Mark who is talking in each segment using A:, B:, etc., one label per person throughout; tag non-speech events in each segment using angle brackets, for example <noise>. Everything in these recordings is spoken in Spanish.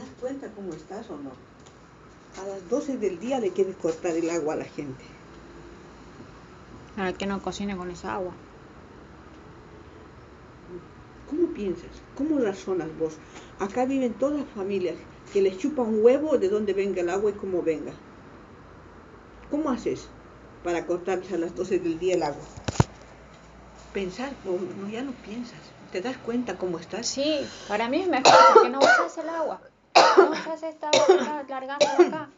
A: das cuenta cómo estás o no? A las 12 del día le quieres cortar el agua a la gente.
B: Para que no cocine con esa agua.
A: ¿Cómo piensas? ¿Cómo razonas vos? Acá viven todas familias que les chupa un huevo de dónde venga el agua y cómo venga. ¿Cómo haces para cortarles a las 12 del día el agua? Pensar, no, no, ya no piensas. ¿Te das cuenta cómo estás?
B: Sí, para mí es mejor porque no usas el agua. No usas esta acá.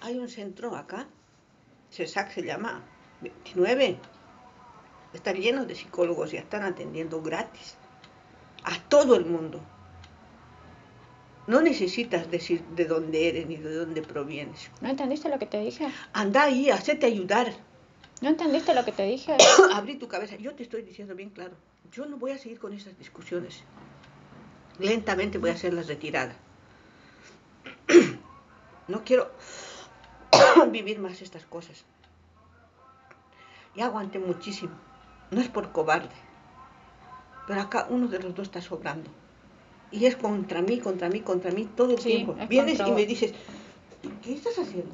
A: Hay un centro acá, CESAC se llama, 29. Están llenos de psicólogos y están atendiendo gratis a todo el mundo. No necesitas decir de dónde eres ni de dónde provienes.
B: ¿No entendiste lo que te dije?
A: Anda ahí, hacete ayudar.
B: ¿No entendiste lo que te dije? <coughs>
A: Abrí tu cabeza. Yo te estoy diciendo bien claro. Yo no voy a seguir con esas discusiones. Lentamente voy a hacerlas retirada. No quiero <coughs> vivir más estas cosas. Ya aguanté muchísimo. No es por cobarde. Pero acá uno de los dos está sobrando. Y es contra mí, contra mí, contra mí todo el
B: Sí,
A: tiempo.
B: es
A: Vienes y me dices, ¿qué estás haciendo?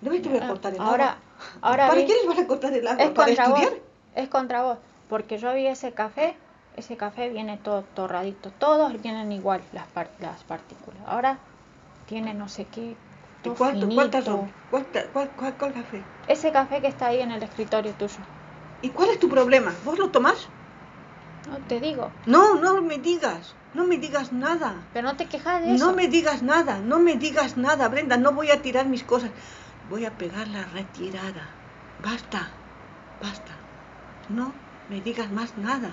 A: No me te voy a cortar el
B: ahora-
A: agua.
B: ahora
A: ¿Para qué les vas a cortar el agua?
B: Es
A: ¿Para estudiar?
B: vos. Es contra vos. Porque yo vi ese café. Ese café viene todo torradito. Todos vienen igual las, par- las partículas. Ahora tiene no sé qué.
A: ¿Y
B: todo
A: cuánto- ¿Cuántas son? ¿Cuánta- cuál, cuál- cuál café?
B: Ese café que está ahí en el escritorio tuyo.
A: ¿Y cuál es tu problema? ¿Vos lo tomás?
B: No te digo.
A: No, no me digas. No me digas nada.
B: Pero no te quejas de eso.
A: No me digas nada. No me digas nada, Brenda. No voy a tirar mis cosas. Voy a pegar la retirada. Basta. Basta. No me digas más nada.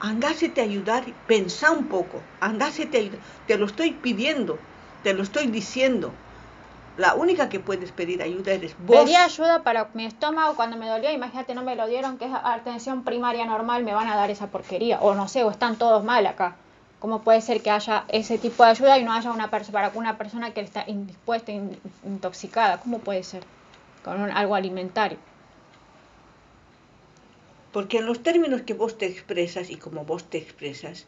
A: Andásete a ayudar. Pensá un poco. Andásete a. Te lo estoy pidiendo. Te lo estoy diciendo. La única que puedes pedir ayuda eres vos.
B: Pedí ayuda para mi estómago cuando me dolía, imagínate, no me lo dieron, que es atención primaria normal, me van a dar esa porquería. O no sé, o están todos mal acá. ¿Cómo puede ser que haya ese tipo de ayuda y no haya una persona para una persona que está indispuesta, in- intoxicada? ¿Cómo puede ser? Con un- algo alimentario.
A: Porque en los términos que vos te expresas y como vos te expresas,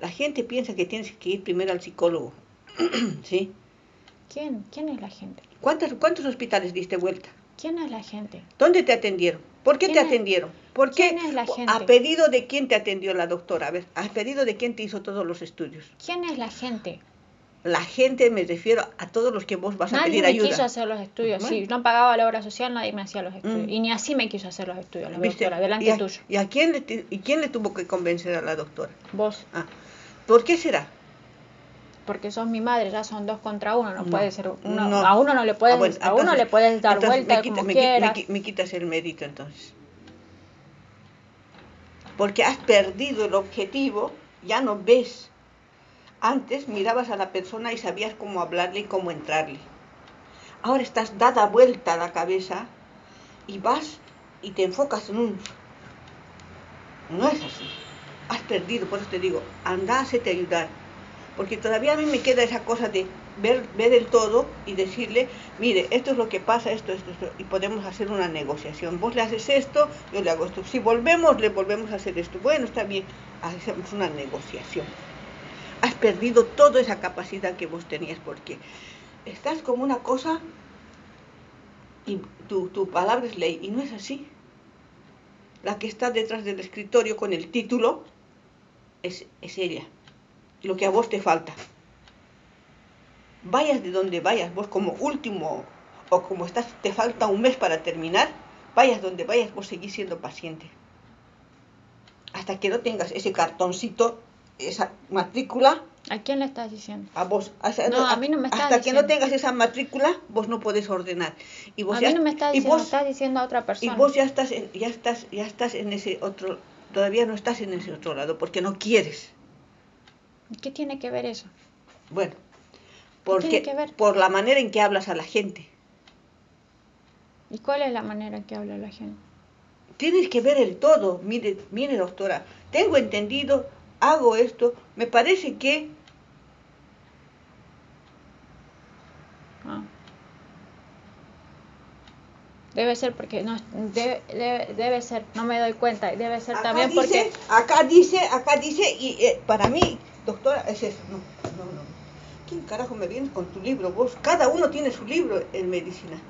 A: la gente piensa que tienes que ir primero al psicólogo. <clears throat> ¿Sí?
B: ¿Quién? ¿Quién es la gente?
A: ¿Cuántos, ¿Cuántos hospitales diste vuelta?
B: ¿Quién es la gente?
A: ¿Dónde te atendieron? ¿Por qué te
B: ¿Quién es-
A: atendieron? ¿Por qué?
B: quién es la gente?
A: ¿A pedido de quién te atendió la doctora? A ver, ¿a pedido de quién te hizo todos los estudios?
B: ¿Quién es la gente?
A: La gente, me refiero a todos los que vos vas a
B: Nadie
A: pedir
B: me
A: ayuda.
B: quiso hacer los estudios.
A: Bueno.
B: Si no pagaba la obra social, nadie me hacía los estudios.
A: Mm.
B: Y ni así me quiso hacer los estudios, la
A: ¿Viste?
B: doctora, delante
A: ¿Y a,
B: tuyo.
A: ¿Y a quién le, y quién le tuvo que convencer a la doctora?
B: Vos.
A: Ah, ¿Por qué será?
B: porque sos mi madre, ya son dos contra uno, no,
A: No,
B: puede ser uno,
A: no.
B: a uno no le puedes,
A: Ah, bueno,
B: a uno le puedes dar vuelta
A: me quita-
B: como
A: me qui-
B: quieras.
A: me me quitas el mérito entonces. Porque has perdido el objetivo, ya no ves. Antes mirabas a la persona y sabías cómo hablarle y cómo entrarle. Ahora estás dada vuelta a la cabeza y vas y te enfocas en un... No es así. Has perdido, por eso te digo, anda, hacete ayudar. Porque todavía a mí me queda esa cosa de ver, ver el todo y decirle, mire, esto es lo que pasa, esto, esto, esto, y podemos hacer una negociación. Vos le haces esto, yo le hago esto. Si volvemos, le volvemos a hacer esto. Bueno, está bien, hacemos una negociación. Has perdido toda esa capacidad que vos tenías porque estás como una cosa y tu, palabra es ley, y no es así. La que está detrás del escritorio con el título es, es ella lo que a vos te falta. Vayas de donde vayas, vos como último o como estás, te falta un mes para terminar, vayas donde vayas, vos seguís siendo paciente. Hasta que no tengas ese cartoncito, esa matrícula,
B: ¿A quién le estás diciendo?
A: a vos. hasta-
B: No, a mí no me estás
A: Hasta que no tengas esa matrícula, vos no puedes ordenar. Y vos
B: a
A: ya,
B: mí no me estás
A: y
B: diciendo,
A: vos-
B: estás diciendo a otra
A: y
B: persona.
A: vos ya estás, en, ya estás, ya estás en ese otro, todavía no estás en ese otro lado porque no quieres.
B: ¿Qué tiene que ver eso?
A: Bueno,
B: tiene
A: porque
B: que ver?
A: por la manera en que hablas a la gente.
B: ¿Y cuál es la manera en que habla la gente?
A: Tienes que ver el todo. Mire, mire, doctora, tengo entendido, hago esto, me parece que
B: Ah. Debe ser porque no debe, debe, debe ser, no me doy cuenta, debe ser
A: acá
B: también
A: dice,
B: porque
A: acá dice, acá dice y eh, para mí doctora, es eso. No, no, no. ¿Quién carajo me vienes con tu libro? Vos, cada uno tiene su libro en medicina.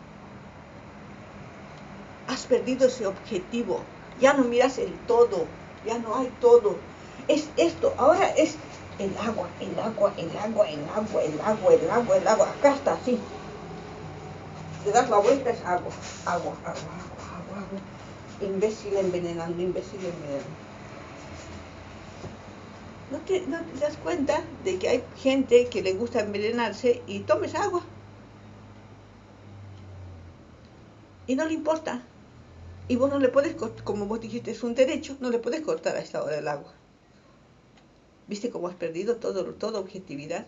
A: Has perdido ese objetivo. Ya no miras el todo. Ya no hay todo. Es esto. Ahora es el agua, el agua, el agua, el agua, el agua, el agua, el agua. Acá está así. Le das la vuelta, es agua, agua, agua, agua, agua, agua. Imbécil envenenando, imbécil envenenando. ¿No te, ¿No te das cuenta de que hay gente que le gusta envenenarse y tomes agua? Y no le importa. Y vos no le puedes, como vos dijiste, es un derecho, no le puedes cortar a esta hora el agua. ¿Viste cómo has perdido todo, toda objetividad?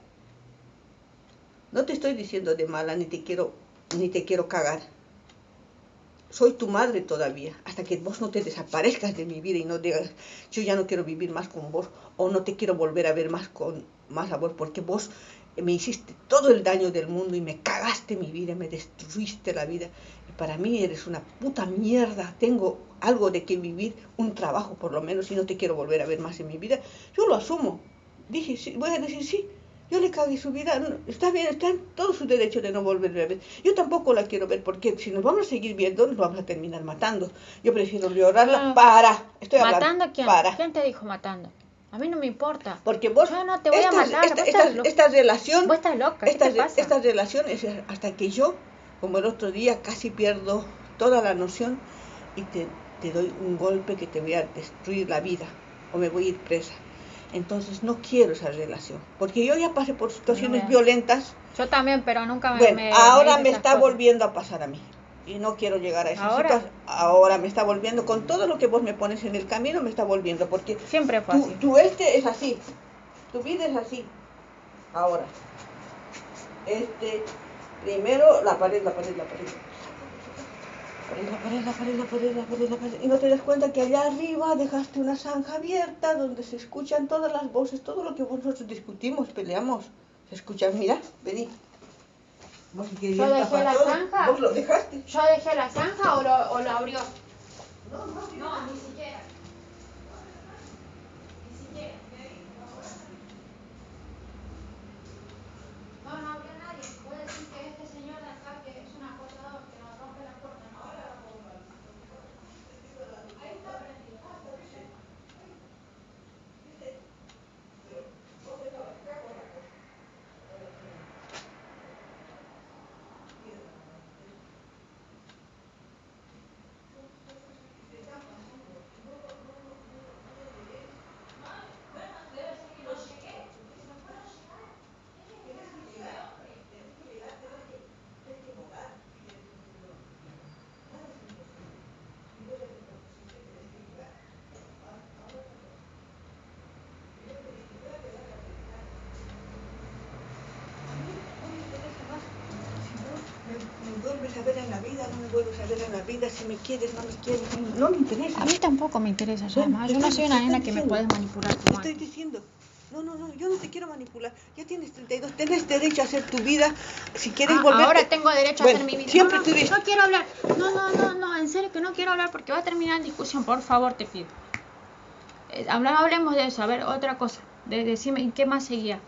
A: No te estoy diciendo de mala, ni te quiero, ni te quiero cagar. Soy tu madre todavía, hasta que vos no te desaparezcas de mi vida y no digas, yo ya no quiero vivir más con vos, o no te quiero volver a ver más con más a vos, porque vos me hiciste todo el daño del mundo y me cagaste mi vida, me destruiste la vida. Y para mí eres una puta mierda. Tengo algo de que vivir, un trabajo por lo menos, y no te quiero volver a ver más en mi vida. Yo lo asumo. Dije, sí, voy a decir sí. Yo le cagué su vida. Está bien, está en todo su derecho de no volver a ver. Yo tampoco la quiero ver porque si nos vamos a seguir viendo, nos vamos a terminar matando. Yo prefiero llorarla.
B: Ah.
A: para. Estoy hablando.
B: ¿Matando a quién?
A: Para.
B: ¿Quién te dijo matando? A mí no me importa.
A: Porque vos.
B: Yo no te voy a
A: esta,
B: matar,
A: Esta,
B: estás
A: esta relación.
B: Vos estás loca, ¿qué
A: Esta,
B: te pasa?
A: esta relación es hasta que yo, como el otro día, casi pierdo toda la noción y te, te doy un golpe que te voy a destruir la vida o me voy a ir presa. Entonces no quiero esa relación. Porque yo ya pasé por situaciones violentas.
B: Yo también, pero nunca me.
A: Bueno,
B: me-
A: ahora me
B: esas
A: está
B: cosas.
A: volviendo a pasar a mí. Y no quiero llegar a esa
B: ¿Ahora?
A: situación. Ahora me está volviendo, con todo lo que vos me pones en el camino, me está volviendo. Porque
B: Siempre fue así.
A: tu este es así. Tu vida es así. Ahora. Este, primero la pared, la pared, la pared. La pared, la pared, la pared, la pared, la pared, la pared. Y no te das cuenta que allá arriba dejaste una zanja abierta donde se escuchan todas las voces, todo lo que nosotros discutimos, peleamos. Se escuchan, mira, vení. Vos querías
B: Yo dejé la
A: todo,
B: zanja.
A: Vos lo dejaste.
B: ¿Yo dejé la zanja o lo, o lo abrió?
A: No, no,
B: No, ni siquiera. Ni siquiera. No, no abrió nadie. Puede decir que este señor de acá, que es un acosador, que nos rompe la puerta. No, ahora la pongo ahí. Ahí está prendido.
A: A ver en la vida, no me vuelves a ver en la vida, si me quieres, no me quieres, no me interesa.
B: A mí tampoco me interesa,
A: Bueno,
B: además. Yo no soy una nena que me puedes manipular
A: Te estoy diciendo. No, no, no, yo no te quiero manipular. Ya tienes 32, tenés derecho a hacer tu vida. Si quieres
B: Ah,
A: volver.
B: ahora tengo derecho a
A: Bueno,
B: hacer mi vida.
A: Siempre
B: no, no,
A: tuviste.
B: no quiero hablar. No, no, no, no, en serio que no quiero hablar porque va a terminar en discusión. Por favor, te pido. Eh, hablemos de eso. A ver, otra cosa. De, decime, ¿en qué más seguía?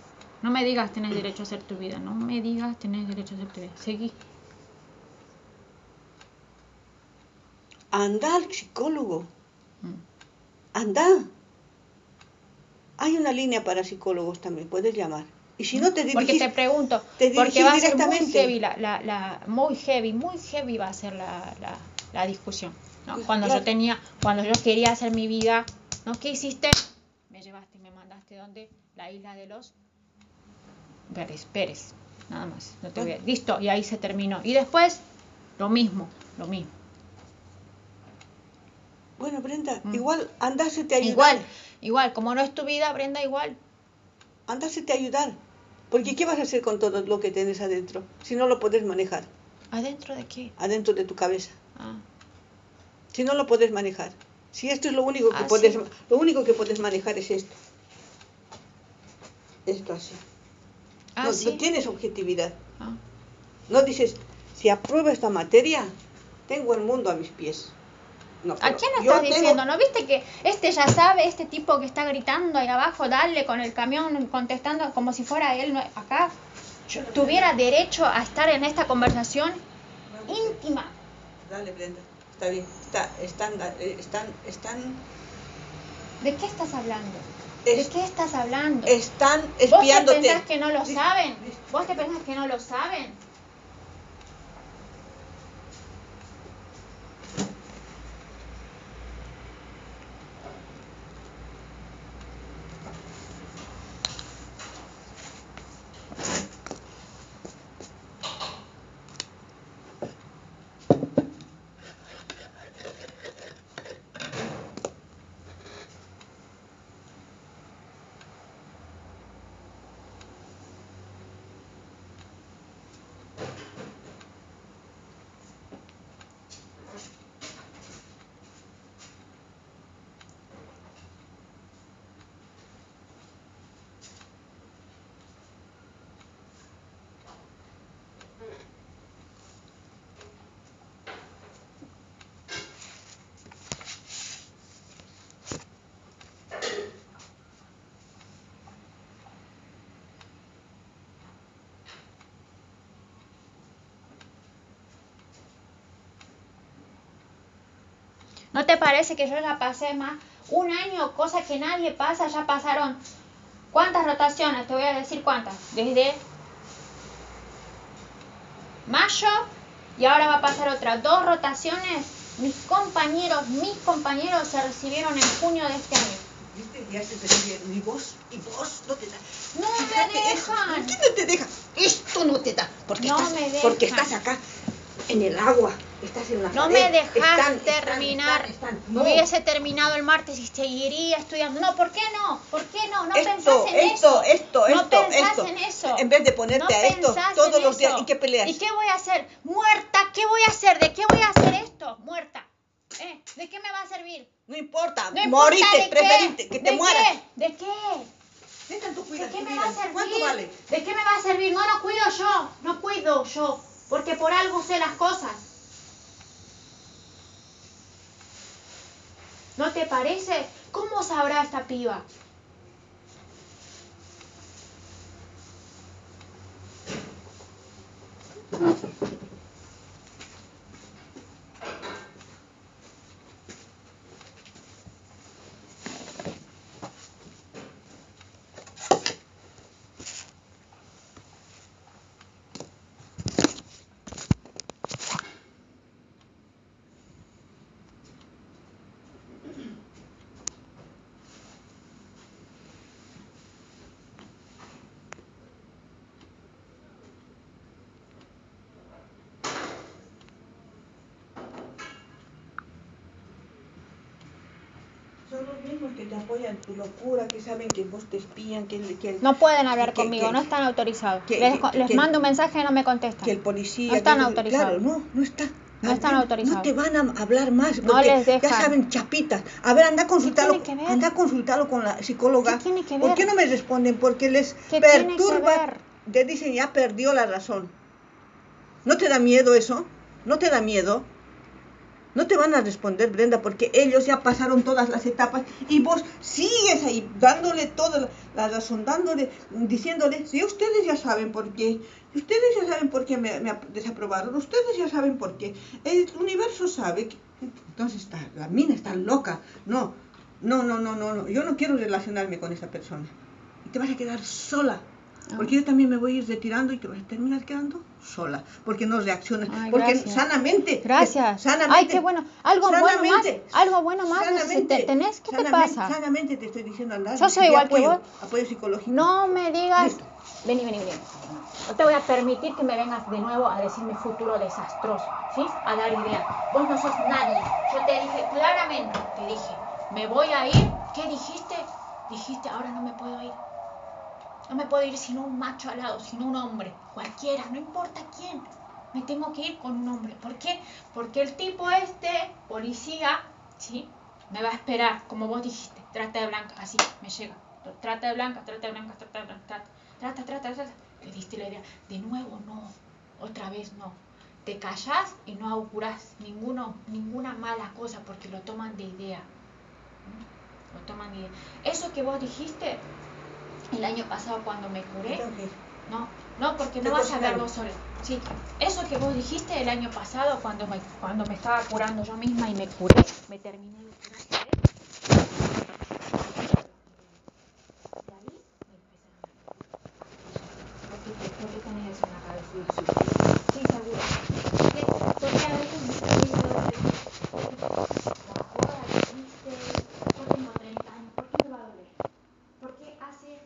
B: No me digas tenés derecho a hacer tu vida. No me digas tenés derecho a hacer tu vida. Seguí.
A: Anda al psicólogo.
B: Mm.
A: Anda. Hay una línea para psicólogos también, puedes llamar. Y si no te
B: Porque
A: dirigís,
B: te pregunto,
A: te
B: porque va a ser muy heavy, la, la, la- muy heavy, muy heavy va a ser la, la, la discusión. ¿no?
A: Pues,
B: Cuando
A: claro.
B: yo tenía, cuando yo quería hacer mi vida, ¿no? ¿Qué hiciste? Me llevaste, me mandaste donde la isla de los Pérez, Pérez, nada más. No te voy a- Listo, y ahí se terminó. Y después, lo mismo, lo mismo.
A: Bueno, Brenda,
B: Mm.
A: igual andásete a ayudar.
B: Igual, igual, como no es tu vida, Brenda, igual.
A: Andásete a ayudar. Porque ¿qué vas a hacer con todo lo que tienes adentro? Si no lo puedes manejar,
B: ¿Adentro de qué?
A: adentro de tu cabeza.
B: Ah,
A: Si no lo puedes manejar. Si esto es lo único que
B: Ah,
A: puedes,
B: sí.
A: lo único que puedes manejar es esto. Esto así.
B: ah
A: no,
B: sí.
A: no tienes objetividad.
B: Ah.
A: No dices, si apruebo esta materia, tengo el mundo a mis pies. No,
B: ¿A quién estás
A: tengo-
B: diciendo? ¿No viste que este ya sabe, este tipo que está gritando ahí abajo, dale con el camión contestando como si fuera él acá,
A: Yo no-
B: tuviera derecho a estar en esta conversación íntima?
A: Dale, Brenda. Está bien. Está, están, eh, están, están,
B: ¿De qué estás hablando?
A: Es-
B: ¿De qué estás hablando?
A: están
B: ¿Vos te
A: espiándote.
B: pensás que no lo saben? ¿Vos te pensás que no lo saben? ¿No te parece que yo ya pasé más un año, cosa que nadie pasa, ya pasaron cuántas rotaciones? Te voy a decir cuántas. Desde mayo y ahora va a pasar otras dos rotaciones. Mis compañeros, mis compañeros se recibieron en junio de este año.
A: ¿Viste? Ya se. Y vos, y vos, no te da.
B: No me
A: eso.
B: dejan.
A: ¿Por qué no te deja? Esto no te da. Porque,
B: No
A: estás,
B: me
A: porque estás acá en el agua. Estás en la
B: No
A: pared,
B: me dejas
A: están,
B: terminar.
A: están, están.
B: No. Hubiese terminado el martes y seguiría estudiando. No, ¿por qué no? ¿Por qué no? No
A: esto,
B: pensás en
A: esto,
B: eso.
A: esto,
B: no
A: esto,
B: pensás
A: esto.
B: en eso.
A: En vez de ponerte
B: No
A: a esto todos los días. ¿Y qué peleas?
B: ¿Y qué voy a hacer? Muerta, ¿qué voy a hacer? ¿De qué voy a hacer esto? Muerta. ¿Eh? ¿De qué me va a servir?
A: No importa,
B: No importa
A: preferite,
B: qué.
A: que te
B: ¿De
A: mueras.
B: qué? ¿De qué?
A: ¿Qué tanto
B: ¿De qué me
A: vida?
B: va a servir?
A: ¿Cuánto vale?
B: ¿De qué me va a servir? No, no cuido yo. No cuido yo. Porque por algo sé las cosas. ¿No te parece? ¿Cómo sabrá esta piba?
A: Son los mismos que te apoyan tu locura, que saben que vos te espían, que el, que el,
B: No pueden hablar
A: que-
B: conmigo,
A: que-
B: no están autorizados. les les mando un mensaje y no me contestan.
A: que el policía...
B: No están autorizados.
A: Claro, no, no está.
B: No están
A: No
B: autorizados.
A: te van a hablar más
B: No
A: porque
B: les dejan.
A: ya saben chapitas. A ver, anda a consultarlo, anda a consultarlo con la psicóloga.
B: ¿Qué tiene que
A: ¿Por qué no me responden? Porque les
B: ¿Qué tiene que
A: perturba. Te dicen ya perdió la razón. ¿No te da miedo eso? ¿No te da miedo? No te van a responder, Brenda, porque ellos ya pasaron todas las etapas y vos sigues ahí dándole toda la, razón, dándole, diciéndole, si ustedes ya saben por qué, ustedes ya saben por qué me, me ap- desaprobaron, ustedes ya saben por qué, el universo sabe que... Entonces está, la mina está loca, no, no, no, no, no, no, yo no quiero relacionarme con esa persona. Y te vas a quedar sola. Porque yo también me voy a ir retirando y te vas a terminar quedando sola, porque no reaccionas,
B: Ay,
A: porque
B: gracias.
A: sanamente,
B: Gracias.
A: sanamente,
B: Ay, qué bueno. Algo bueno más. Algo bueno más.
A: sanamente,
B: te- ¿Tenés? ¿Qué te pasa?
A: Sanamente te estoy diciendo andar.
B: Yo soy igual que
A: apoyo,
B: vos.
A: Apoyo psicológico.
B: No me digas.
A: Listo.
B: Vení, vení, vení. No te voy a permitir que me vengas de nuevo a decir mi futuro desastroso, ¿sí? A dar ideas. Vos no sos nadie. Yo te dije claramente, te dije, me voy a ir. ¿Qué dijiste? Dijiste, ahora no me puedo ir. No me puedo ir sin un macho al lado, sin un hombre, cualquiera, no importa quién. Me tengo que ir con un hombre. ¿Por qué? Porque el tipo este, policía, ¿sí? Me va a esperar, como vos dijiste, trata de blanca, así, me llega. Trata de blanca, trata de blanca, trata de blanca, trata, trata, trata, trata. Le diste la idea. De nuevo, no. Otra vez, no. te callás y no augurás ninguno, ninguna mala cosa porque lo toman de idea. Lo toman de idea. Eso que vos dijiste el año pasado cuando me curé, no, no, porque no vas a ver vos sola. Sí, eso que vos dijiste el año pasado cuando me, cuando me estaba curando yo misma y me curé, me terminé de curar. Y ahí me empecé a ¿Por qué, ¿Por qué tenés eso en la cabeza? Sí, seguro. ¿Qué? Porque a veces me estoy viendo la joda que hiciste, yo tengo 30 años, ¿por qué me va a doler? Porque hace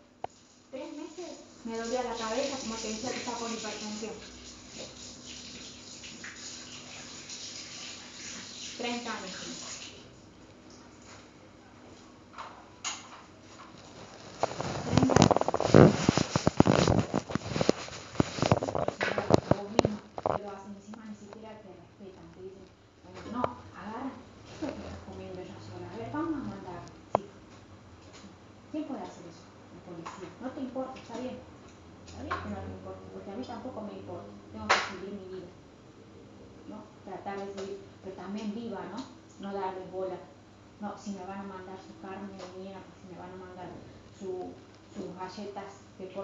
B: tres meses me dolía la cabeza, como te decía que estaba con hipertensión. 30 años.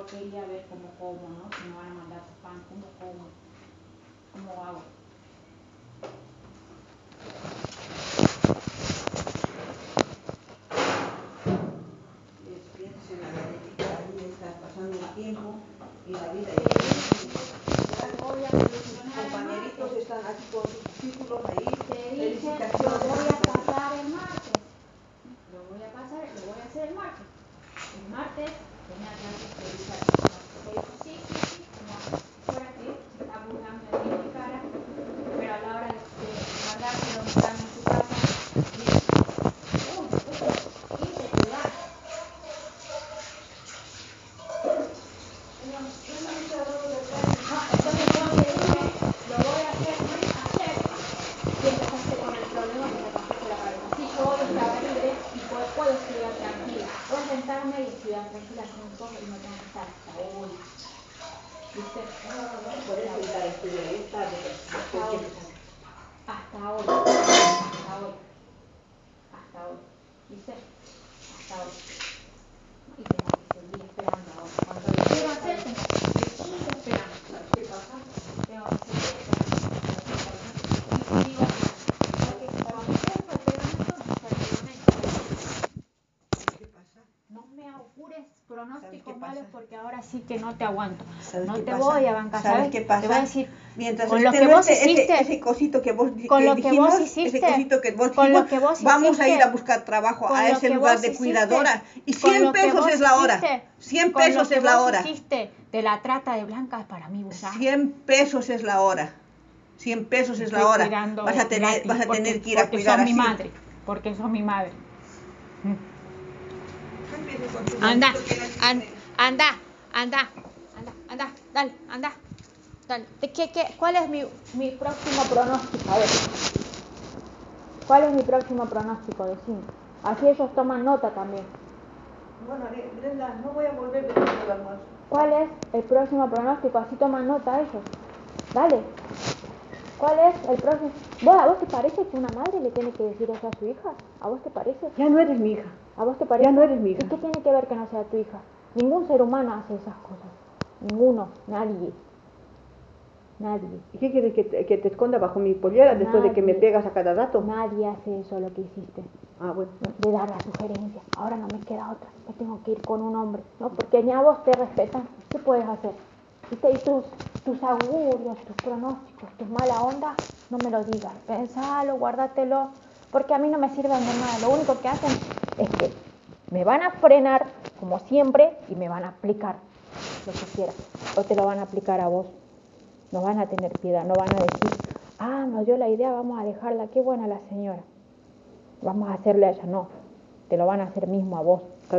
B: Porquería, ver cómo como, ¿no? Si me van a mandar su pan, cómo como, cómo hago.
A: Piensa en la galletita, ahí está pasando el tiempo y la vida Tus compañeritos están aquí con sus títulos ahí.
B: Te dije, lo voy a pasar el martes. Lo voy a pasar, lo voy a hacer el martes. El martes tenía clases de dijo, sí, sí, sí, como fuera que se está burlando de mi cara, pero a la hora de, de guardárselo, mostrarme en su casa, dice, uy, esto, quince cuidar. No, entonces yo le dije, lo voy a hacer ayer, y empezaste con el problema que me rompiste la cabeza. Sí, yo hoy estaba libre y puedo, puedo estudiar tranquila, puedo sentarme y estudiar tranquila y no tengo que estar hasta hoy. ¿Viste?
A: Puedes estudiar esta
B: hasta hoy. Hasta hoy. Hasta hoy. Hasta hoy. ¿Viste? Hasta hoy. Y tengo que seguir esperando ahora. Cuando lo quiero hacer, tengo que seguir esperando. ¿Qué pasa? Tengo que seguir esperando. Porque cuando pegamento, no me augures pronósticos malos porque ahora sí que no te aguanto.
A: ¿Sabes
B: No te voy a bancar.
A: ¿Sabes
B: ¿sabes?
A: qué pasa?
B: Te voy a decir,
A: Mientras
B: con lo
A: este
B: que
A: no
B: vos
A: esté-
B: hiciste,
A: ese, ese cosito que vos
B: con lo que vos
A: ese
B: hiciste,
A: vamos a ir a buscar trabajo a ese lugar de
B: hiciste,
A: cuidadora y
B: con
A: 100
B: lo que
A: pesos es la hora.
B: hiciste,
A: 100
B: con lo
A: pesos es la hora.
B: de la trata de blancas para mí, Busa.
A: 100 pesos es la hora. 100 pesos es la hora. Vas a tener,
B: gratis
A: vas a
B: porque-
A: tener que ir a cuidar
B: sos mi madre, porque sos mi madre. Anda, anda, anda, anda, anda, dale, anda, dale. ¿De ¿Qué, qué, cuál es mi, mi próximo pronóstico? A ver. ¿Cuál es mi próximo pronóstico? Decime. Así ellos toman nota también.
A: Bueno, Brenda, no voy a volver después del almuerzo.
B: ¿Cuál es el próximo pronóstico? Así toman nota ellos. Dale. ¿Cuál es el próximo? ¿Vos, ¿A vos te parece que una madre le tiene que decir eso a su hija? ¿A vos te parece?
A: Ya no eres mi hija.
B: ¿A vos te parece?
A: Ya no eres mi hija.
B: ¿Y qué tiene que ver que no sea tu hija? Ningún ser humano hace esas cosas. Ninguno, nadie. Nadie.
A: ¿Y qué quieres que te, que te esconda bajo mi pollera después de que me
B: Nadie.
A: pegas a cada rato?
B: Nadie hace eso lo que hiciste.
A: Ah, bueno.
B: De dar la sugerencia. Ahora no me queda otra. Me tengo que ir con un hombre. No, porque ni a vos te respetan. ¿Qué puedes hacer? ¿Viste? Y tus, tus augurios, tus pronósticos, tus mala onda, no me lo digas. Pensalo, guárdatelo. Porque a mí no me sirven de nada. Lo único que hacen es que me van a frenar, como siempre, y me van a aplicar lo que quieran. O te lo van a aplicar a vos. No van a tener piedad, no van a decir, ah, nos dio la idea, vamos a dejarla, qué buena la señora. Vamos a hacerle a ella, no. Te lo van a hacer mismo a vos.
A: ¿Está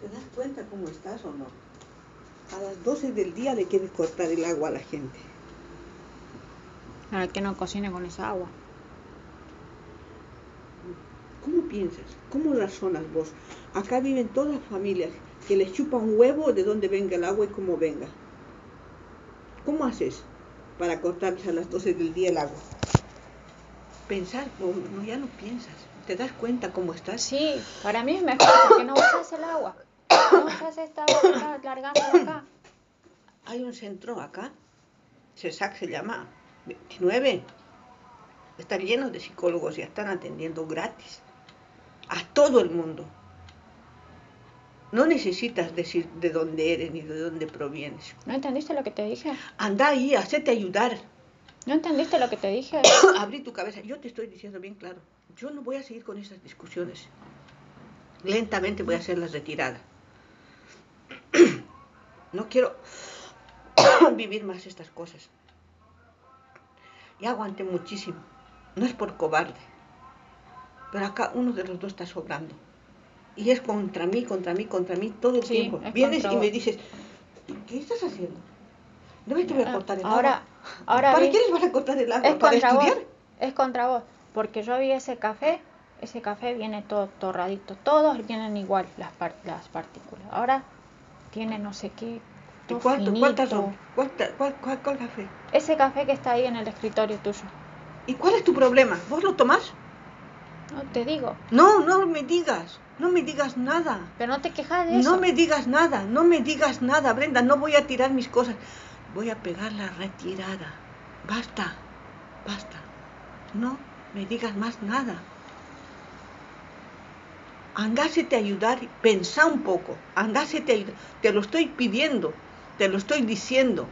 A: ¿Te das cuenta cómo estás o no? A las 12 del día le quieres cortar el agua a la gente.
B: Para que no cocine con esa agua.
A: ¿Cómo piensas? ¿Cómo razonas vos? Acá viven todas las familias que les chupa un huevo de dónde venga el agua y cómo venga. ¿Cómo haces para cortarse a las 12 del día el agua? Pensar, no, no, ya no piensas. ¿Te das cuenta cómo estás?
B: Sí, para mí es mejor porque no usas el agua. No usas esta agua que está largando acá. <coughs>
A: Hay un centro acá, CESAC se llama, 29. Está lleno de psicólogos y están atendiendo gratis a todo el mundo. No necesitas decir de dónde eres ni de dónde provienes.
B: ¿No entendiste lo que te dije?
A: Anda ahí, hacete ayudar.
B: ¿No entendiste lo que te dije? <coughs>
A: Abrí tu cabeza. Yo te estoy diciendo bien claro. Yo no voy a seguir con esas discusiones. Lentamente voy a hacerlas retiradas. No quiero <coughs> vivir más estas cosas. Ya aguanté muchísimo. No es por cobarde. Pero acá uno de los dos está sobrando. Y es contra mí, contra mí, contra mí todo el
B: Sí,
A: tiempo.
B: es
A: Vienes y me dices, ¿qué estás haciendo? No me te voy a
B: Ah,
A: cortar el
B: ahora-
A: agua.
B: ahora
A: ¿Para
B: vi-
A: qué les vas a cortar el agua?
B: Es
A: ¿Para estudiar?
B: vos. Es contra vos. Porque yo vi ese café, ese café viene todo torradito. Todos vienen igual las, par- las partículas. Ahora tiene no sé qué.
A: ¿Y cuánto- cuántas son? ¿Cuánta- cuál, cuál- cuál café?
B: Ese café que está ahí en el escritorio tuyo.
A: ¿Y cuál es tu problema? ¿Vos lo tomás?
B: No te digo.
A: No, no me digas. No me digas nada.
B: Pero no te quejas de eso.
A: No me digas nada. No me digas nada, Brenda. No voy a tirar mis cosas. Voy a pegar la retirada. Basta. Basta. No me digas más nada. Andásete a ayudar. Pensá un poco. Andásete a ayudar. Te lo estoy pidiendo. Te lo estoy diciendo.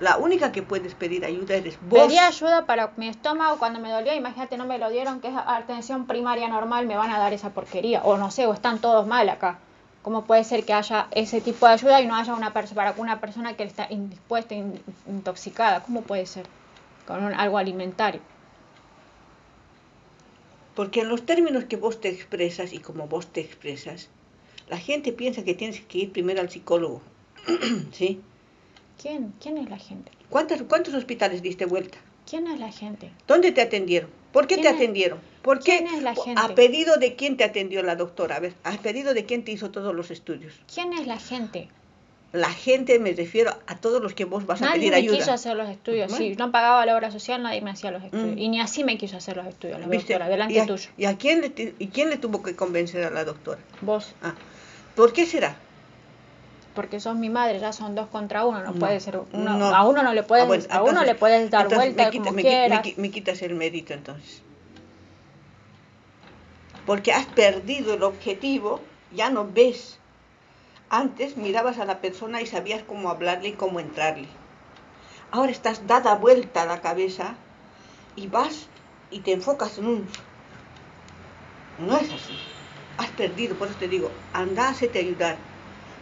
A: La única que puedes pedir ayuda eres vos.
B: Pedí ayuda para mi estómago cuando me dolía, imagínate, no me lo dieron, que es atención primaria normal, me van a dar esa porquería. O no sé, o están todos mal acá. ¿Cómo puede ser que haya ese tipo de ayuda y no haya una persona para una persona que está indispuesta, in- intoxicada? ¿Cómo puede ser? Con un- algo alimentario.
A: Porque en los términos que vos te expresas y como vos te expresas, la gente piensa que tienes que ir primero al psicólogo. <clears throat> ¿Sí?
B: ¿Quién? ¿Quién es la gente?
A: ¿Cuántos, ¿Cuántos hospitales diste vuelta?
B: ¿Quién es la gente?
A: ¿Dónde te atendieron? ¿Por qué te
B: ¿Quién es-
A: atendieron? ¿Por qué?
B: quién es la gente?
A: ¿A pedido de quién te atendió la doctora? A ver, ¿a pedido de quién te hizo todos los estudios?
B: ¿Quién es la gente?
A: La gente, me refiero a todos los que vos vas a
B: Nadie
A: pedir
B: me
A: ayuda.
B: quiso hacer los estudios.
A: Bueno.
B: Si no pagaba la obra social, nadie me hacía los estudios.
A: Mm.
B: Y ni así me quiso hacer los estudios, la
A: ¿Viste?
B: doctora, delante
A: ¿Y a,
B: tuyo.
A: ¿Y a quién le, y quién le tuvo que convencer a la doctora?
B: Vos.
A: Ah, ¿Por qué será?
B: porque sos mi madre, ya son dos contra uno, no,
A: No,
B: puede ser uno,
A: no.
B: a uno no le puedes,
A: Ah, bueno,
B: a uno le puedes dar vuelta
A: me quita-
B: como
A: me qui- me
B: quieras.
A: qui- me quitas el mérito entonces. Porque has perdido el objetivo, ya no ves. Antes mirabas a la persona y sabías cómo hablarle y cómo entrarle. Ahora estás dada vuelta a la cabeza y vas y te enfocas en un... No es así. Has perdido, por eso te digo, anda, hacete ayudar.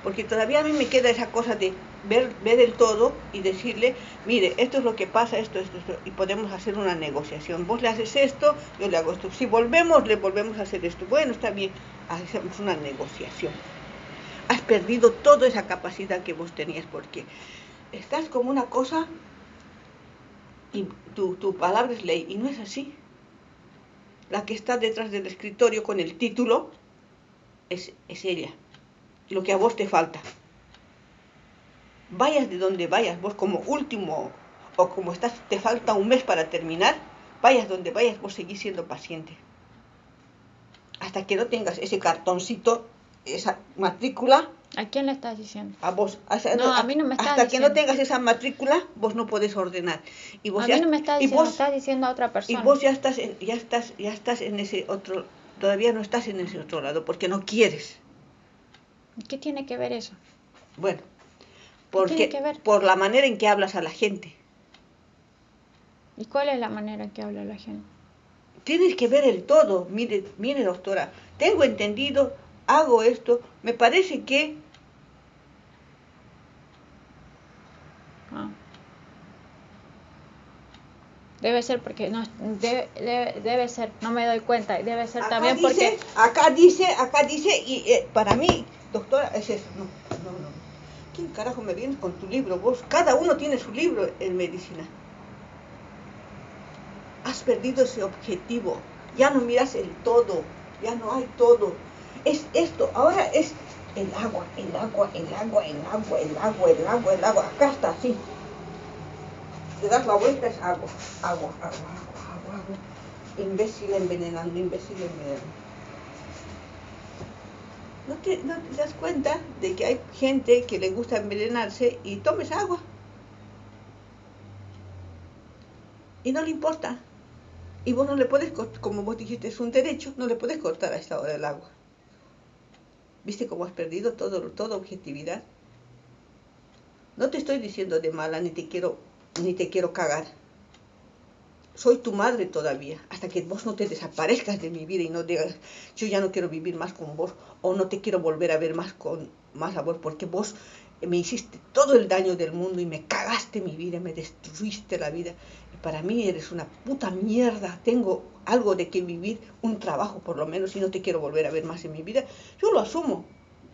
A: Porque todavía a mí me queda esa cosa de ver, ver el todo y decirle, mire, esto es lo que pasa, esto, esto, esto, y podemos hacer una negociación. Vos le haces esto, yo le hago esto. Si volvemos, le volvemos a hacer esto. Bueno, está bien, hacemos una negociación. Has perdido toda esa capacidad que vos tenías porque estás como una cosa y tu, palabra es ley, y no es así. La que está detrás del escritorio con el título es, es ella lo que a vos te falta. Vayas de donde vayas, vos como último o como estás, te falta un mes para terminar, vayas donde vayas, vos seguís siendo paciente. Hasta que no tengas ese cartoncito, esa matrícula,
B: ¿A quién le estás diciendo?
A: a vos. hasta-
B: No, a mí no me estás
A: Hasta que no tengas esa matrícula, vos no puedes ordenar. Y vos
B: A
A: ya,
B: mí no me estás
A: y
B: diciendo,
A: vos-
B: estás diciendo a otra
A: y
B: persona.
A: vos ya estás, en, ya estás, ya estás en ese otro, todavía no estás en ese otro lado porque no quieres.
B: ¿Qué tiene que ver eso?
A: Bueno,
B: tiene
A: porque
B: que ver?
A: por la manera en que hablas a la gente.
B: ¿Y cuál es la manera en que habla la gente?
A: Tienes que ver el todo. Mire, mire, doctora, tengo entendido, hago esto, me parece que
B: Ah. Debe ser porque no debe, debe, debe ser, no me doy cuenta, debe ser
A: acá
B: también
A: dice,
B: porque
A: acá dice, acá dice y eh, para mí doctora, es eso. No, no, no. ¿Quién carajo me vienes con tu libro? Vos, cada uno tiene su libro en medicina. Has perdido ese objetivo. Ya no miras el todo. Ya no hay todo. Es esto. Ahora es el agua, el agua, el agua, el agua, el agua, el agua, el agua. Acá está así. Te das la vuelta, es agua, agua, agua, agua, agua, agua. Imbécil envenenando, imbécil envenenando. ¿No te, ¿No te das cuenta de que hay gente que le gusta envenenarse y tomes agua? Y no le importa. Y vos no le puedes, como vos dijiste, es un derecho, no le puedes cortar a esta hora el agua. ¿Viste cómo has perdido todo, toda objetividad? No te estoy diciendo de mala, ni te quiero, ni te quiero cagar. Soy tu madre todavía, hasta que vos no te desaparezcas de mi vida y no digas, yo ya no quiero vivir más con vos, o no te quiero volver a ver más con más a vos, porque vos me hiciste todo el daño del mundo y me cagaste mi vida, me destruiste la vida. Y para mí eres una puta mierda. Tengo algo de que vivir, un trabajo por lo menos, y no te quiero volver a ver más en mi vida. Yo lo asumo.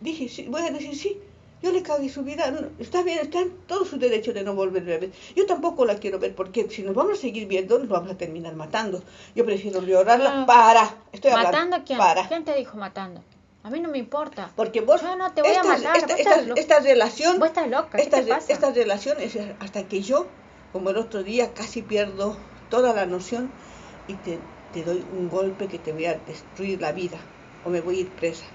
A: Dije, sí, voy a decir sí. Yo le cagué su vida. Está bien, está en todo su derecho de no volver a ver. Yo tampoco la quiero ver porque si nos vamos a seguir viendo, nos vamos a terminar matando. Yo prefiero llorarla.
B: Ah.
A: para. Estoy hablando.
B: ¿Matando a quién?
A: Para.
B: ¿Quién te dijo matando? A mí no me importa.
A: Porque vos,
B: Yo no te voy a
A: esta,
B: matar,
A: esta,
B: vos
A: esta-
B: estás lo-
A: esta relación,
B: Vos estás loca, ¿qué
A: esta,
B: te pasa?
A: esta relación es hasta que yo, como el otro día, casi pierdo toda la noción y te, te doy un golpe que te voy a destruir la vida o me voy a ir presa.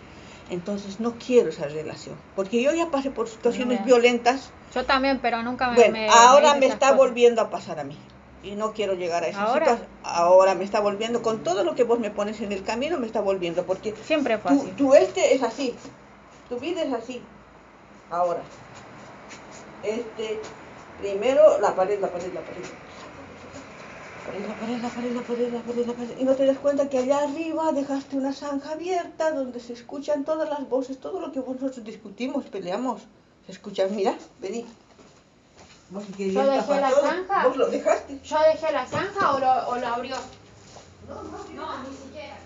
A: Entonces no quiero esa relación, porque yo ya pasé por situaciones violentas.
B: Yo también, pero nunca me.
A: Bueno,
B: me-
A: ahora me está
B: cosas.
A: volviendo a pasar a mí y no quiero llegar a esa
B: ¿Ahora?
A: situación. Ahora me está volviendo con todo lo que vos me pones en el camino, me está volviendo, porque
B: Siempre fue
A: tu,
B: así.
A: tu este es así, tu vida es así. Ahora, este, primero la pared, la pared, la pared. La pared, la pared, la pared, la pared, la pared. Y no te das cuenta que allá arriba dejaste una zanja abierta donde se escuchan todas las voces, todo lo que nosotros discutimos, peleamos. Se escuchan, mira, vení. Vos querías
B: Yo dejé la zanja.
A: Vos lo dejaste.
B: ¿Yo dejé la zanja o lo, o lo abrió?
A: No, no,
B: No, ni siquiera.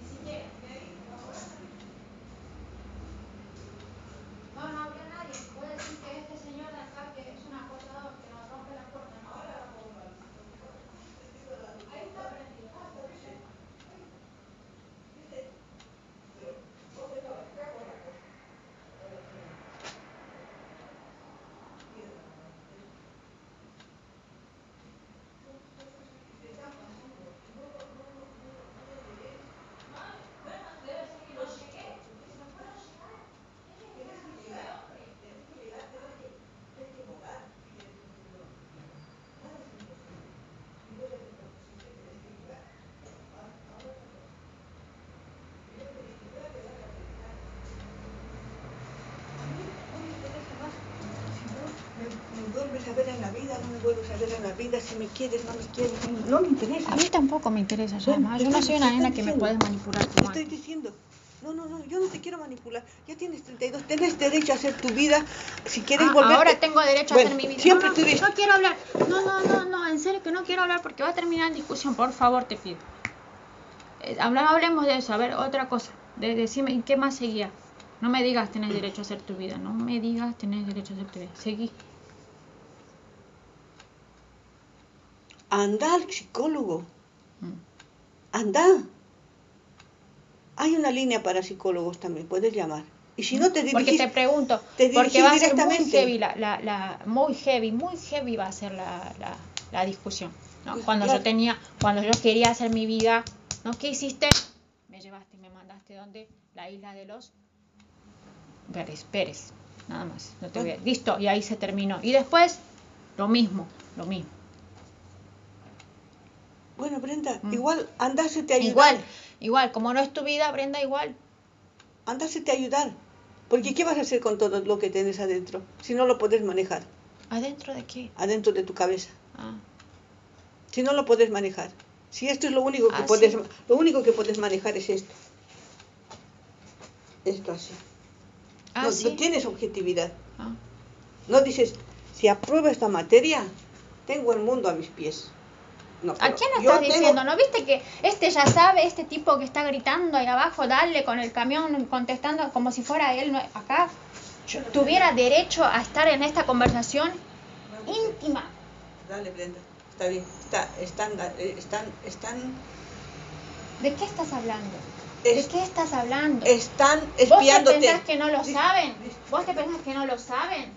B: Ni siquiera. No, no abrió nadie. Puede decir que este señor de acá, que es un acosador, que nos rompe la puerta. ¿no? Ahí está prendido.
A: Me, me vuelves a ver en la vida, no me vuelves a ver en la vida, si me quieres, no me quieres, no me interesa.
B: A mí tampoco me interesa, además. Yo no soy una nena que me puedes manipular
A: Te estoy diciendo, no, no, no, yo no te quiero manipular. Ya tienes 32, tenés derecho a hacer tu vida. Si quieres
B: Ah,
A: volver.
B: ahora tengo derecho a
A: Bueno,
B: hacer mi vida.
A: Siempre
B: no, no,
A: tuviste.
B: no quiero hablar. No, no, no, no, en serio que no quiero hablar porque va a terminar en discusión. Por favor, te pido. Eh, hablemos de eso. A ver, otra cosa. De, decime, ¿en qué más seguía? No me digas tenés derecho a hacer tu vida. No me digas tenés derecho a hacer tu vida. Seguí.
A: Anda al psicólogo.
B: Mm.
A: Anda. Hay una línea para psicólogos también, puedes llamar. Y si no te
B: Porque
A: dirigís,
B: te pregunto,
A: te
B: porque va a ser muy heavy, la, la, la- muy heavy, muy heavy va a ser la, la, la discusión. ¿no? Cuando
A: claro.
B: yo tenía, cuando yo quería hacer mi vida, ¿no? ¿Qué hiciste? Me llevaste, me mandaste donde? La isla de los Pérez, Pérez, nada más. No te voy a- Listo, y ahí se terminó. Y después, lo mismo, lo mismo.
A: Bueno, Brenda,
B: Mm.
A: igual andásete a ayudar.
B: Igual, igual, como no es tu vida, Brenda, igual.
A: Andásete a ayudar. Porque ¿qué vas a hacer con todo lo que tienes adentro? Si no lo puedes manejar,
B: ¿Adentro de qué?
A: adentro de tu cabeza.
B: Ah,
A: Si no lo puedes manejar. Si esto es lo único que
B: Ah,
A: puedes,
B: sí.
A: lo único que puedes manejar es esto. Esto así.
B: ah
A: no,
B: sí.
A: no tienes objetividad.
B: Ah.
A: No dices, si apruebo esta materia, tengo el mundo a mis pies. No,
B: ¿A quién estás
A: tengo-
B: diciendo? ¿No viste que este ya sabe, este tipo que está gritando ahí abajo, dale con el camión contestando como si fuera él no- acá,
A: no
B: tuviera derecho a estar en esta conversación íntima?
A: Dale, Brenda. Está bien. Está, están, eh, están, están,
B: ¿De qué estás hablando?
A: Es-
B: ¿De qué estás hablando?
A: están
B: ¿Vos te
A: espiándote.
B: pensás que no lo saben? ¿Vos te pensás que no lo saben?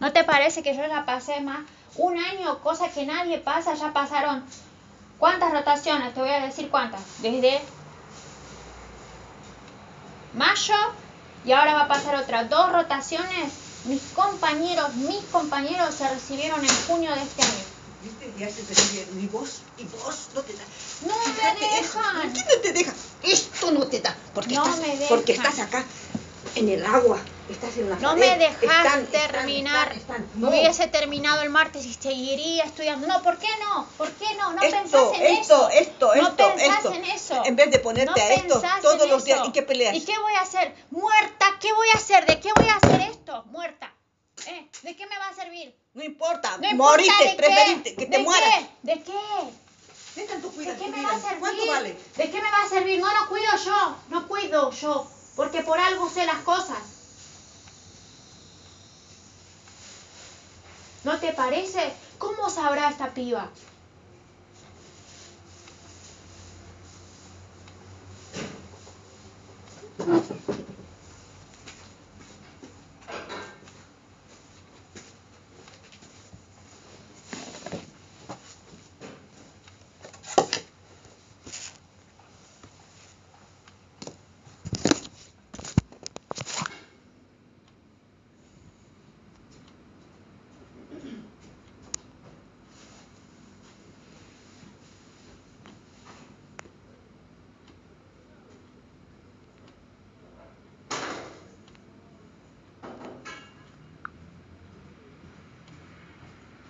B: ¿No te parece que yo ya pasé más un año, cosa que nadie pasa, ya pasaron cuántas rotaciones? Te voy a decir cuántas. Desde mayo y ahora va a pasar otras dos rotaciones. Mis compañeros, mis compañeros se recibieron en junio de este año.
A: ¿Viste? Ya se recibieron. Y vos, y vos, no te da.
B: No me
A: eso.
B: dejan.
A: ¿Por qué no te deja? Esto no te da. Porque,
B: No
A: estás,
B: me dejan.
A: porque estás acá en el agua. Estás en la
B: No
A: pared,
B: me dejas
A: están,
B: terminar.
A: están, están. No.
B: Hubiese terminado el martes y seguiría estudiando. No, ¿por qué no? ¿Por qué no? No pensás
A: esto,
B: en
A: esto,
B: eso.
A: esto,
B: no
A: esto,
B: pensás
A: esto.
B: en eso.
A: En vez de ponerte
B: No
A: a esto
B: pensás
A: todos los días. ¿Y qué peleas?
B: ¿Y qué voy a hacer? Muerta, ¿qué voy a hacer? ¿De qué voy a hacer esto? Muerta. ¿Eh? ¿De qué me va a servir?
A: No importa,
B: No importa
A: morite, que te
B: ¿De
A: mueras.
B: qué? ¿De qué?
A: ¿Qué tanto
B: ¿De qué me va a servir?
A: ¿Cuánto vale?
B: ¿De qué me va a servir? No, no cuido yo. No cuido yo. Porque por algo sé las cosas. ¿No te parece? ¿Cómo sabrá esta piba?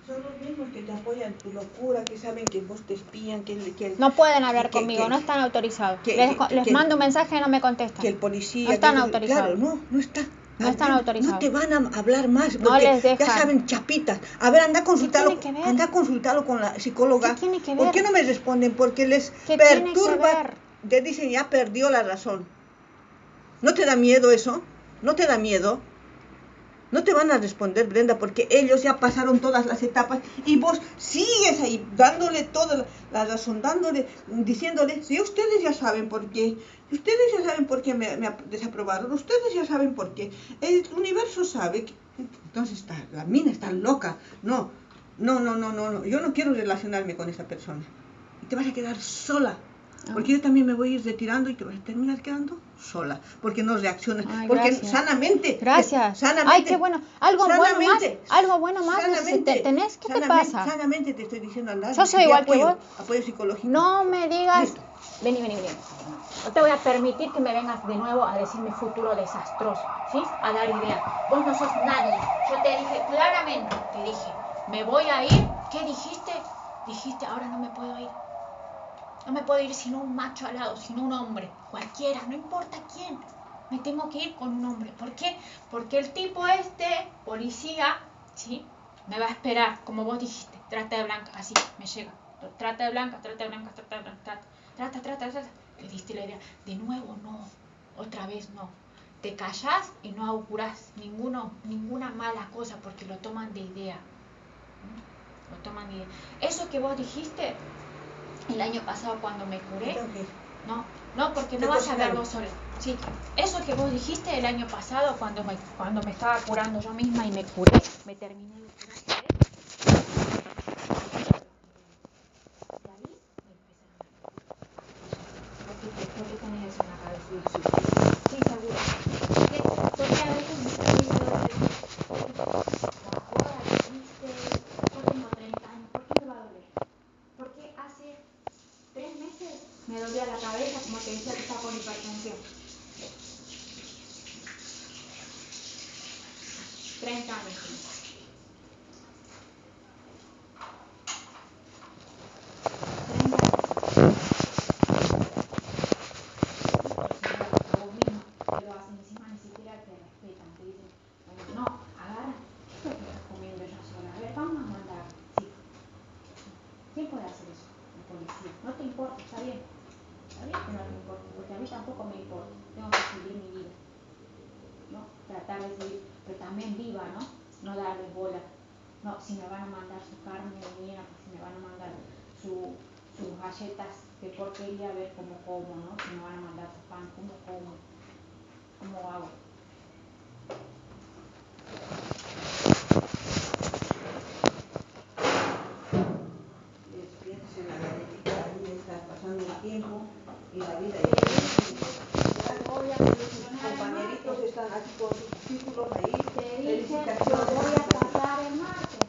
A: Son los que te apoyan tu locura, que saben que vos te espían, que, que
B: No pueden hablar
A: que-
B: conmigo,
A: que-
B: no están autorizados. les les mando un mensaje y no me contestan.
A: que el policía...
B: No están autorizados.
A: Claro, no, no está.
B: No están autorizados.
A: No te van a hablar más
B: No
A: porque
B: les dejan.
A: ya saben chapitas. A ver, anda a consultarlo, anda a consultarlo con la psicóloga.
B: ¿Qué tiene que
A: ¿Por
B: ver?
A: qué no me responden? Porque les
B: ¿Qué tiene que
A: perturba. Te dicen ya perdió la razón. ¿No te da miedo eso? ¿No te da miedo? No te van a responder, Brenda, porque ellos ya pasaron todas las etapas y vos sigues ahí dándole toda la, razón, dándole, diciéndole, si ustedes ya saben por qué, ustedes ya saben por qué me, me ap- desaprobaron, ustedes ya saben por qué, el universo sabe que... Entonces está, la mina está loca, no, no, no, no, no, no, yo no quiero relacionarme con esa persona. Y te vas a quedar sola.
B: Ah.
A: Porque yo también me voy a ir retirando y te vas a terminar quedando sola. Porque no reaccionas.
B: Ay,
A: porque
B: gracias.
A: sanamente.
B: Gracias.
A: Sanamente.
B: Ay, qué bueno. Algo bueno más.
A: sanamente,
B: Algo bueno más.
A: sanamente,
B: te- tenés, ¿Qué te
A: sanamente,
B: pasa?
A: Sanamente te estoy diciendo andar.
B: Yo soy igual que
A: apoyo,
B: vos.
A: Apoyo psicológico.
B: No me digas.
A: Listo.
B: Vení, vení, vení. No te voy a permitir que me vengas de nuevo a decirme futuro desastroso, ¿sí? A dar idea. Vos no sos nadie. Yo te dije claramente, te dije, me voy a ir. ¿Qué dijiste? Dijiste, ahora no me puedo ir. No me puedo ir sin un macho al lado, sin un hombre, cualquiera, no importa quién. Me tengo que ir con un hombre. ¿Por qué? Porque el tipo este, policía, ¿sí? Me va a esperar, como vos dijiste, trata de blanca, así, me llega. Trata de blanca, trata de blanca, trata de blanca, trata, trata, trata, trata. Le diste la idea. De nuevo, no. Otra vez, no. te callás y no ninguno, ninguna mala cosa porque lo toman de idea. ¿Mm? Lo toman de idea. Eso que vos dijiste el año pasado cuando me curé, no, no, porque no vas a ver vos solo. Sí, eso que vos dijiste el año pasado cuando me, cuando me estaba curando yo misma y me curé, me terminé de curar. ¿Por qué tenés eso en la cabeza? Sí, seguro. Porque a veces me estoy diciendo, la joda que hiciste, yo tengo 30 años, ¿por qué me va a doler? Porque hace tres meses me dolía la cabeza, como te decía que estaba con hipertensión. 30 años. Qué porquería ver cómo como, ¿no? Si me van a mandar su pan, ¿cómo como? ¿Cómo hago?
A: Piensas en la galletita, ahí estás pasando el tiempo y la vida ya Tus compañeritos están aquí con sus círculos ahí.
B: Te dije, lo voy a pasar el martes.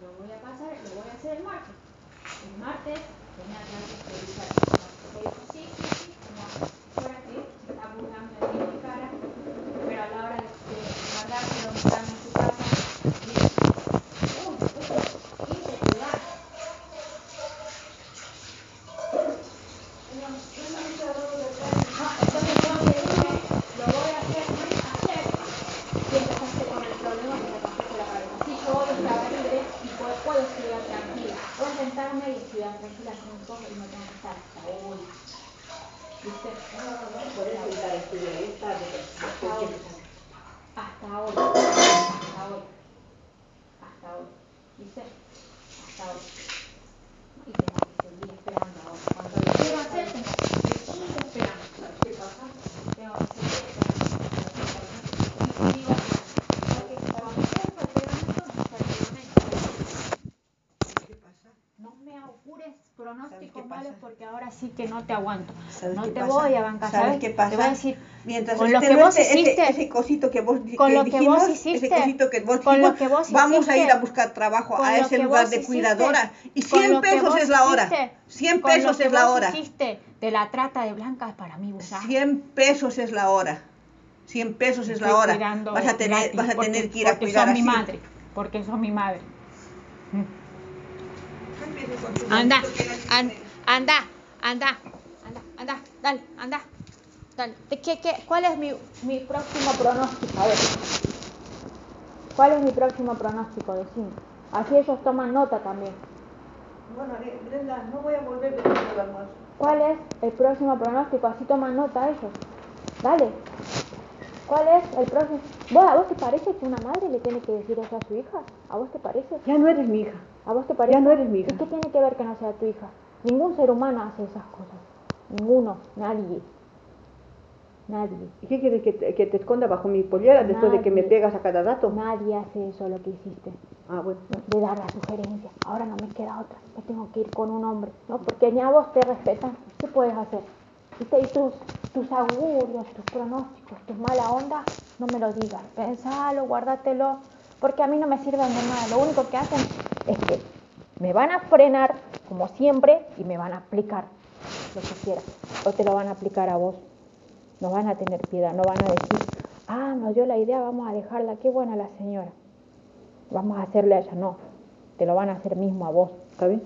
B: Lo voy a pasar, lo voy a hacer el martes. El martes tenía clases de educación. Le dijo, sí, sí, sí, como fuera que se está burlando de mi cara, pero a la hora de, de guardárselo, mostrarme en su casa, dice, uy, uy, y de cuidar. No, entonces yo le dije, lo voy a hacer ayer. Y empezaste con el problema que me rompiste la cabeza. Sí, yo hoy estaba libre y puedo, puedo estudiar tranquila. Puedo sentarme y estudiar tranquila con un poco y no tengo que estar hasta hoy. ¿Viste?
A: Por eso está estudiando, es tarde.
B: Hasta hoy. Hasta hoy. Hasta hoy. Hasta hoy. ¿Viste? Hasta hoy. Y tengo que seguir esperando ahora. Cuando lo quiero hacer, tengo que seguir esperando.
A: ¿Qué pasa?
B: Tengo que seguir esperando. Digo, porque cuando está el pegamento.
A: ¿Qué pasa?
B: No me augures
A: ¿Sabes
B: pronósticos malos porque ahora sí que no te aguanto.
A: ¿Sabes
B: No te
A: pasa?
B: voy a bancar,
A: ¿Sabes
B: ¿sabes?
A: qué pasa?
B: Te voy a decir,
A: Mientras
B: con lo
A: este
B: que
A: no
B: vos
A: ese-
B: hiciste,
A: ese, cosito que vos
B: con
A: que
B: lo que
A: dijimos,
B: vos hiciste,
A: ese cosito que vos
B: con lo
A: dijimos,
B: que vos
A: vamos a ir
B: hiciste,
A: a buscar trabajo a
B: lo
A: ese
B: que
A: lugar de
B: hiciste,
A: cuidadora y
B: con
A: 100
B: lo que
A: pesos es la hora.
B: hiciste,
A: 100
B: con lo
A: pesos
B: que
A: es la
B: vos
A: hora.
B: hiciste de la trata de blancas para mí, sabés.
A: 100 pesos es la hora. 100 pesos es la hora. Vas a tener,
B: gratis,
A: vas a
B: porque-
A: tener que ir a
B: porque
A: cuidar
B: sos mi
A: así.
B: madre, porque sos mi madre. Anda,
A: que
B: anda, anda, anda, anda, dale, anda. Dale. ¿De qué, qué, ¿Cuál es mi, mi próximo pronóstico? A ver. ¿Cuál es mi próximo pronóstico? Decime. Así ellos toman nota también.
A: Bueno, Brenda, no voy a volver después del almuerzo.
B: ¿Cuál es el próximo pronóstico? Así toman nota ellos. Dale. ¿Cuál es el próximo? ¿Vos, ¿A vos te parece que una madre le tiene que decir eso a su hija? ¿A vos te parece?
A: Ya no eres mi hija.
B: ¿A vos te parece?
A: Ya no eres mi hija.
B: ¿Y qué tiene que ver que no sea tu hija? Ningún ser humano hace esas cosas. Ninguno, nadie. Nadie.
A: ¿Y qué quieres que te, que te esconda bajo mi pollera después de que me
B: Nadie.
A: pegas a cada rato?
B: Nadie hace eso lo que hiciste.
A: Ah, bueno.
B: De dar la sugerencia. Ahora no me queda otra. Me tengo que ir con un hombre. ¿No? Porque ni a vos te respetan. ¿Qué puedes hacer? ¿Viste? Y tus, tus augurios, tus pronósticos, tus mala onda, no me lo digas. Pensalo, guárdatelo. Porque a mí no me sirven de nada. Lo único que hacen es que me van a frenar, como siempre, y me van a aplicar lo que quieran. O te lo van a aplicar a vos. No van a tener piedad, no van a decir, ah, nos dio la idea, vamos a dejarla, qué buena la señora. Vamos a hacerle a ella, no. Te lo van a hacer mismo a vos.
A: ¿Está bien?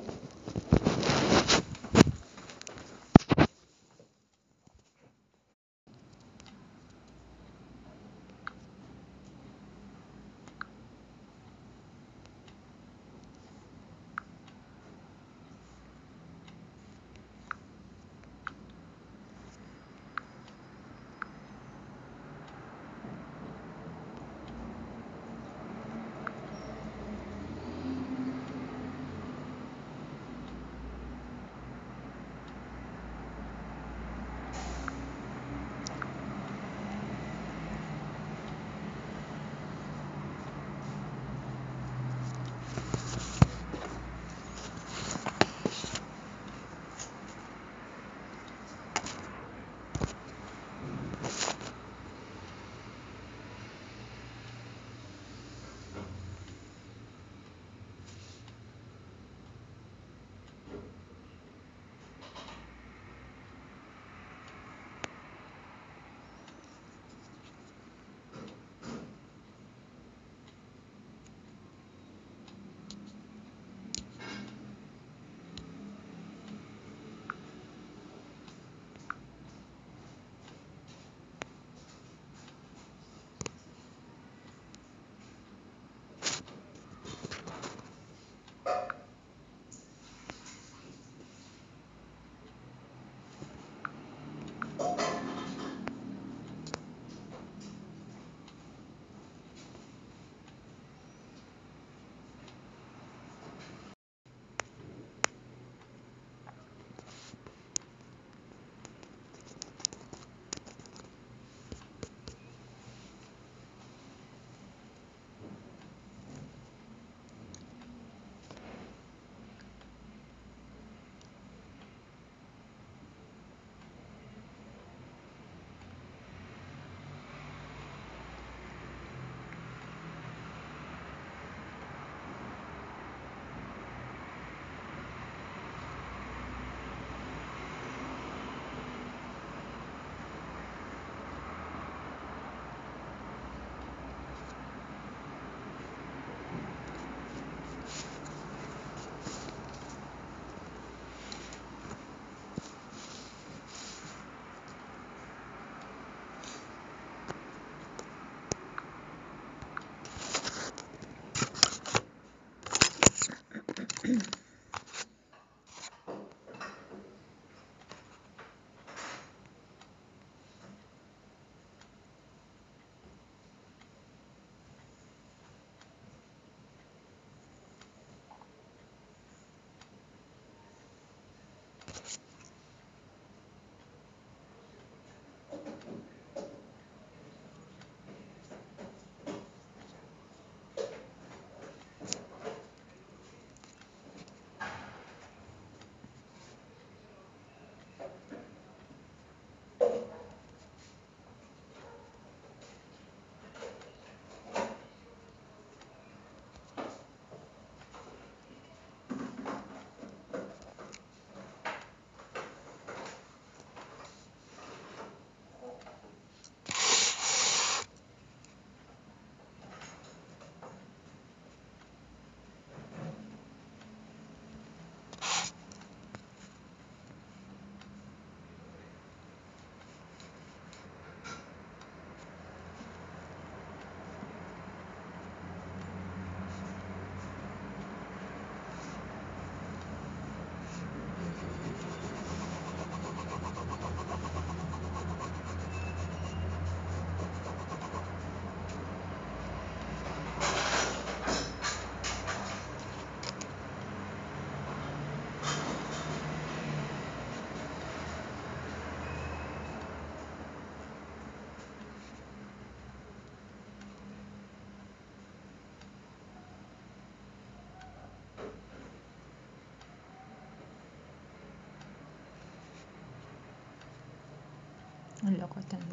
B: El loco está en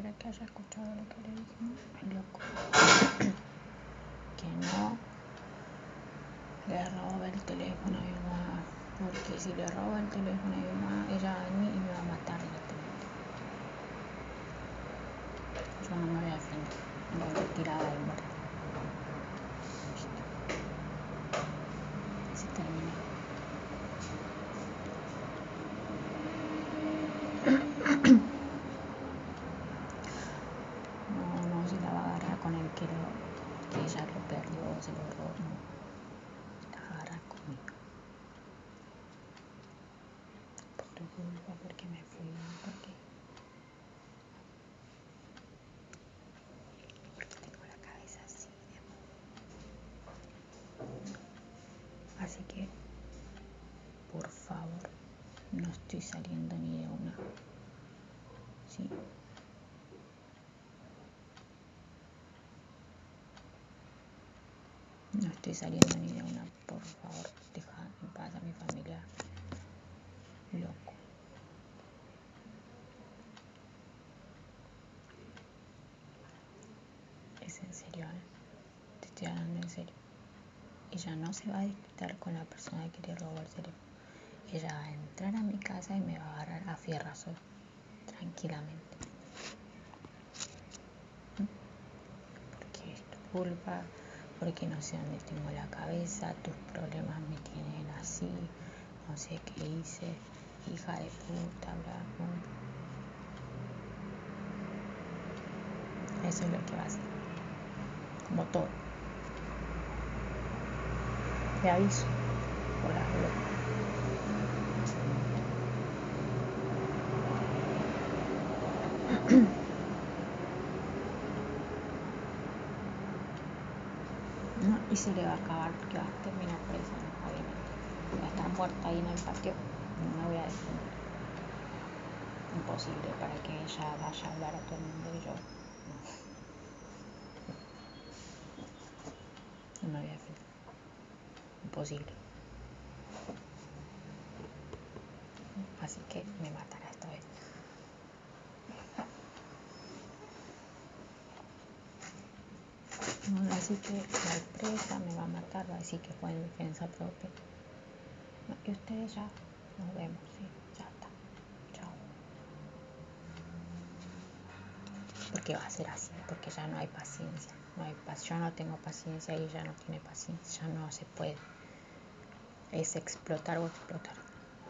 B: espera que haya escuchado lo que le. El loco. que no le robe el teléfono a mi mamá. Porque si le roba el teléfono a mi mamá, ella a venir y me va a matar directamente. Yo no me voy a defender. Me voy a tirar del muerto. Se terminó. se lo no. La agarras conmigo. Por tu culpa, porque me fui, porque. Porque tengo la cabeza así de Así que, por favor, no estoy saliendo ni de una. ¿Sí? No estoy saliendo ni de una, por favor, deja en paz a mi familia. Loco. Es en serio, ¿eh? Te estoy hablando en serio. Ella no se va a disputar con la persona que quiere robar el cerebro. Ella va a entrar a mi casa y me va a agarrar a fierrazo, tranquilamente. Porque es tu culpa porque no sé dónde tengo la cabeza, tus problemas me tienen así, no sé qué hice, hija de puta, bla, bla. Eso es lo que va a hacer, como todo. Te aviso por las <clears throat> y se le va a acabar porque va a terminar presa, obviamente. Va a estar muerta ahí en el patio, no me voy a defender. Imposible para que ella vaya a hablar a todo el mundo y yo no. <laughs> No me voy a. Imposible. Así que me matará esta vez. así que la empresa me va a matar, va a decir que fue en defensa propia. y ustedes ya nos vemos, sí, ya está. Chao. Porque va a ser así, porque ya no hay paciencia. No hay yo no tengo paciencia y ella no tiene paciencia, ya no se puede. Es explotar o explotar.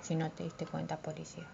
B: Si no te diste cuenta, policía.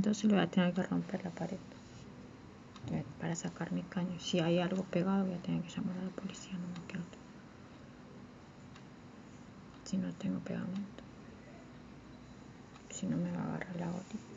B: Entonces le voy a tener que romper la pared eh, para sacar mi caño. Si hay algo pegado voy a tener que llamar a la policía, no me quedo. Si no tengo pegamento. Si no me va a agarrar la gotita.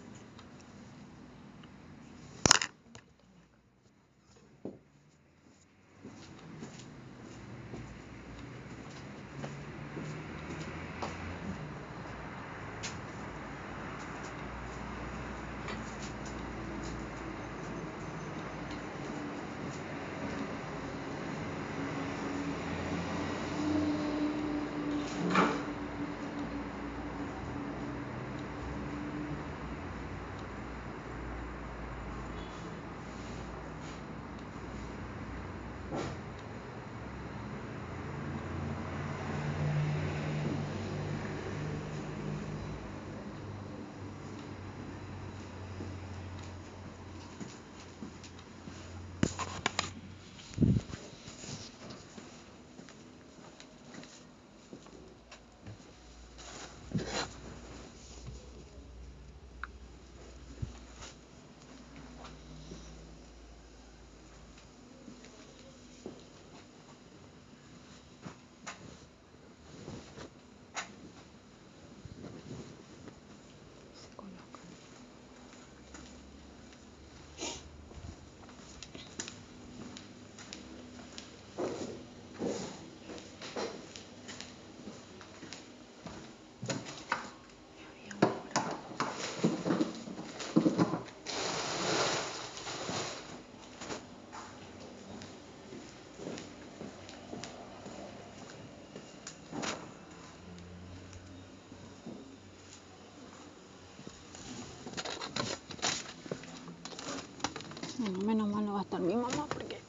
B: Menos mal no va a estar mi mamá porque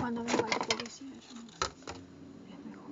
B: cuando venga la policía yo no es mejor.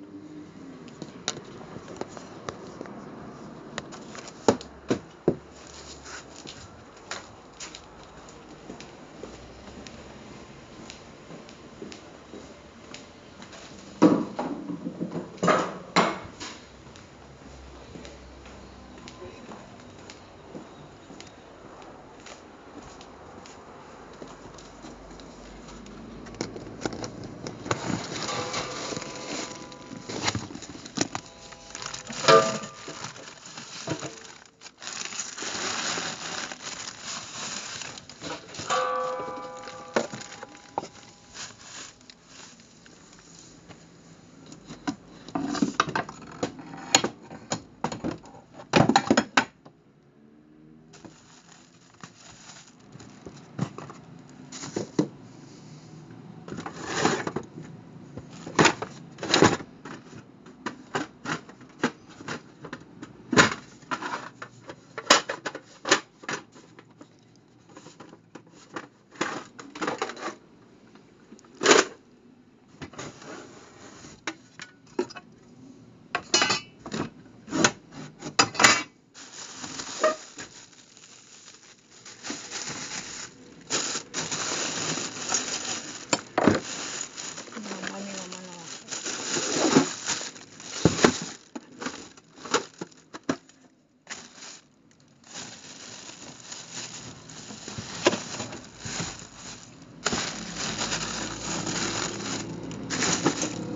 B: Menos mal mi mamá no va a estar.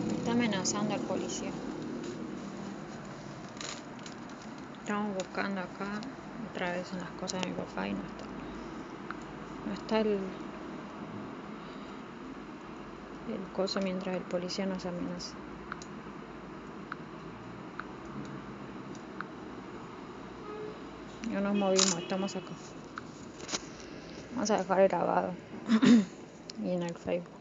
B: Me está amenazando el policía. Estamos buscando acá en las cosas de mi papá y no está. No está el, el coso mientras el policía nos amenaza. No nos movimos, estamos acá. Vamos a dejar grabado <clears throat> y en el Facebook.